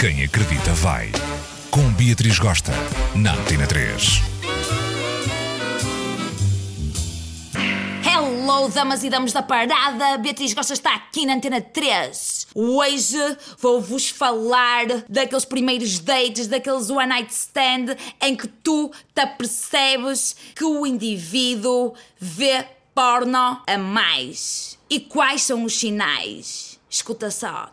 Quem acredita vai. Com Beatriz Gosta, na Antena 3. Hello, damas e damos da parada! Beatriz Gosta está aqui na Antena 3. Hoje vou-vos falar daqueles primeiros dates, daqueles one night stand em que tu te apercebes que o indivíduo vê porno a mais. E quais são os sinais? Escuta só.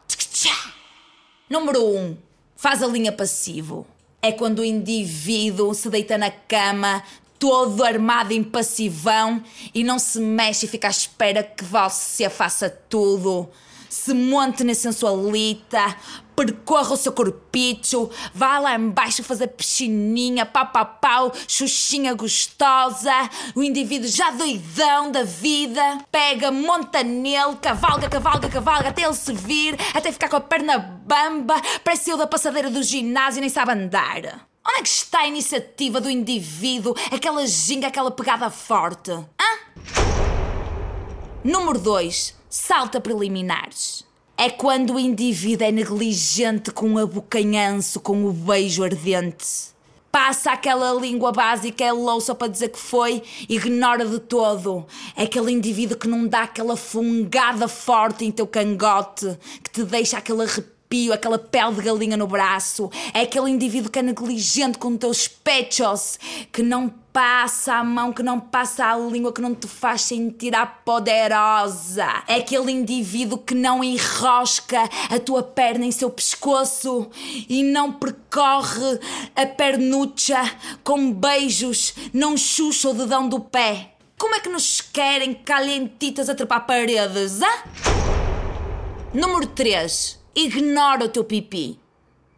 Número 1. Um, faz a linha passivo. É quando o indivíduo se deita na cama, todo armado em passivão e não se mexe e fica à espera que você faça tudo. Se monte na sensualita, percorra o seu corpicho, vá lá embaixo fazer piscininha, pau pau pau, xuxinha gostosa, o indivíduo já doidão da vida, pega, monta nele, cavalga, cavalga, cavalga, até ele se vir, até ficar com a perna bamba, parece eu da passadeira do ginásio e nem sabe andar. Onde é que está a iniciativa do indivíduo, aquela ginga, aquela pegada forte? Número 2. Salta preliminares. É quando o indivíduo é negligente com o abocanhanço, com o beijo ardente. Passa aquela língua básica, é louça para dizer que foi, ignora de todo. É aquele indivíduo que não dá aquela fungada forte em teu cangote, que te deixa aquele arrepio, aquela pele de galinha no braço. É aquele indivíduo que é negligente com teus pechos, que não passa a mão, que não passa a língua, que não te faz sentir a poderosa. É aquele indivíduo que não enrosca a tua perna em seu pescoço e não percorre a pernucha com beijos, não chucha o dedão do pé. Como é que nos querem calientitas a trepar paredes, ah? Número 3. Ignora o teu pipi.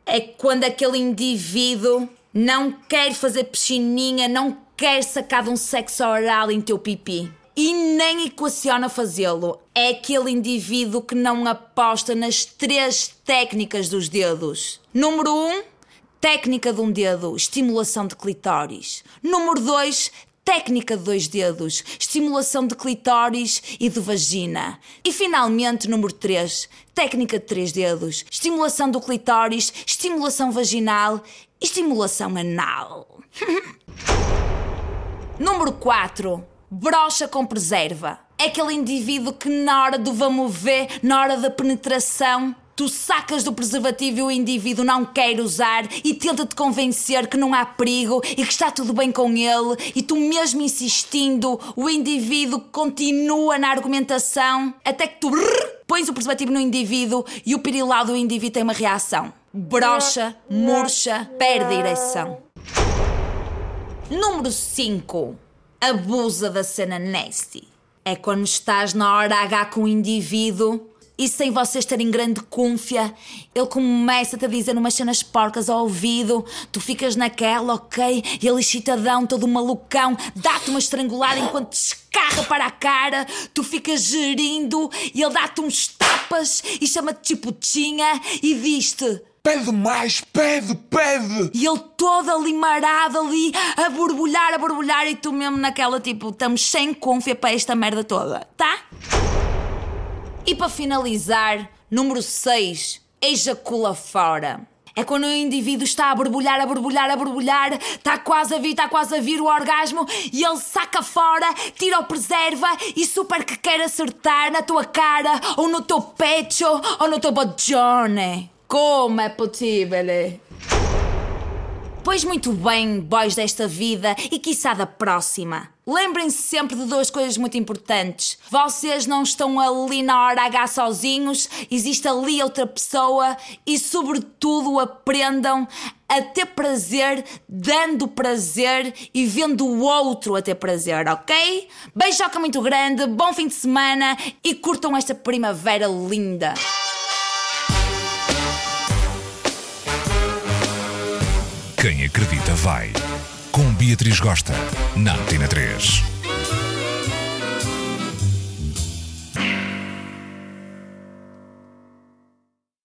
É quando aquele indivíduo não quer fazer piscininha, não quer sacar de um sexo oral em teu pipi. E nem equaciona fazê-lo. É aquele indivíduo que não aposta nas três técnicas dos dedos. Número 1, um, técnica de um dedo, estimulação de clitóris. Número 2, técnica de dois dedos, estimulação de clitóris e de vagina. E finalmente, número 3, técnica de três dedos, estimulação do clitóris, estimulação vaginal e estimulação anal. número 4, brocha com preserva. É aquele indivíduo que na hora do vamos ver, na hora da penetração, tu sacas do preservativo e o indivíduo não quer usar e tenta-te convencer que não há perigo e que está tudo bem com ele e tu mesmo insistindo, o indivíduo continua na argumentação até que tu brrr, pões o preservativo no indivíduo e o pirilau do indivíduo tem uma reação. Brocha, murcha, perde a ereção. Número 5. Abusa da cena nasty. É quando estás na hora H com o indivíduo e sem vocês terem grande confia, ele começa-te a dizer umas cenas porcas ao ouvido, tu ficas naquela, ok? E ele excitadão, todo malucão, dá-te uma estrangulada enquanto te escarra para a cara, tu ficas gerindo e ele dá-te uns tapas e chama-te chiputinha e diz-te. Pede mais, pede, pede! E ele todo ali marado ali, a borbulhar, a borbulhar, e tu mesmo naquela tipo, estamos sem confia para esta merda toda, tá? E para finalizar, número 6, ejacula fora. É quando o indivíduo está a borbulhar, a borbulhar, a borbulhar, está quase a vir, está quase a vir o orgasmo e ele saca fora, tira o preserva e super que quer acertar na tua cara, ou no teu pecho, ou no teu bojone. Como é possível? Pois muito bem, boys desta vida e quiçá da próxima. Lembrem-se sempre de duas coisas muito importantes. Vocês não estão ali na hora H sozinhos, existe ali outra pessoa e, sobretudo, aprendam a ter prazer dando prazer e vendo o outro a ter prazer, ok? Beijoca muito grande, bom fim de semana e curtam esta primavera linda. Quem acredita vai. Beatriz Gosta, na Antena 3.